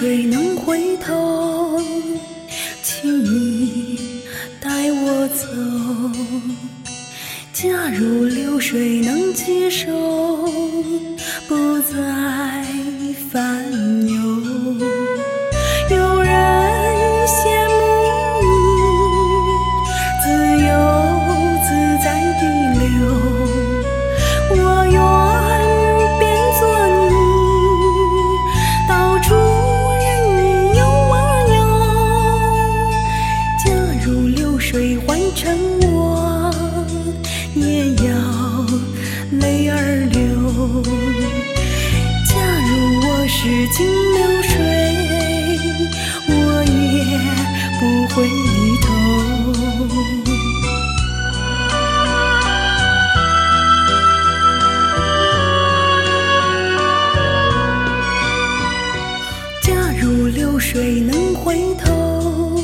水能回头请你带我走。假如流水能接受不再我也要泪儿流。假如我是金流水，我也不回头。假如流水能回头，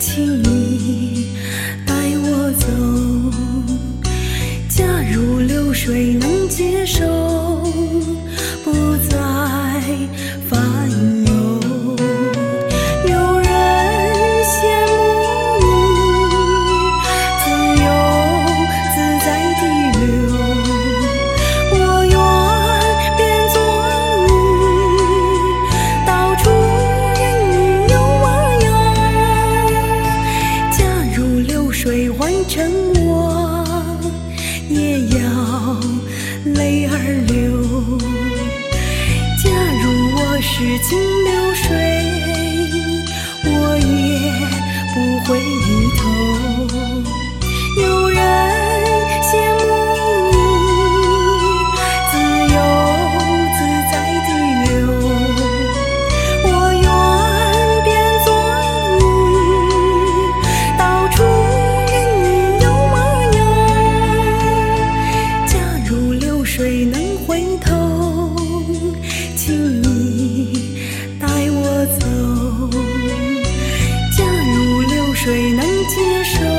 请你。是镜流水我也不回头。谁能接受？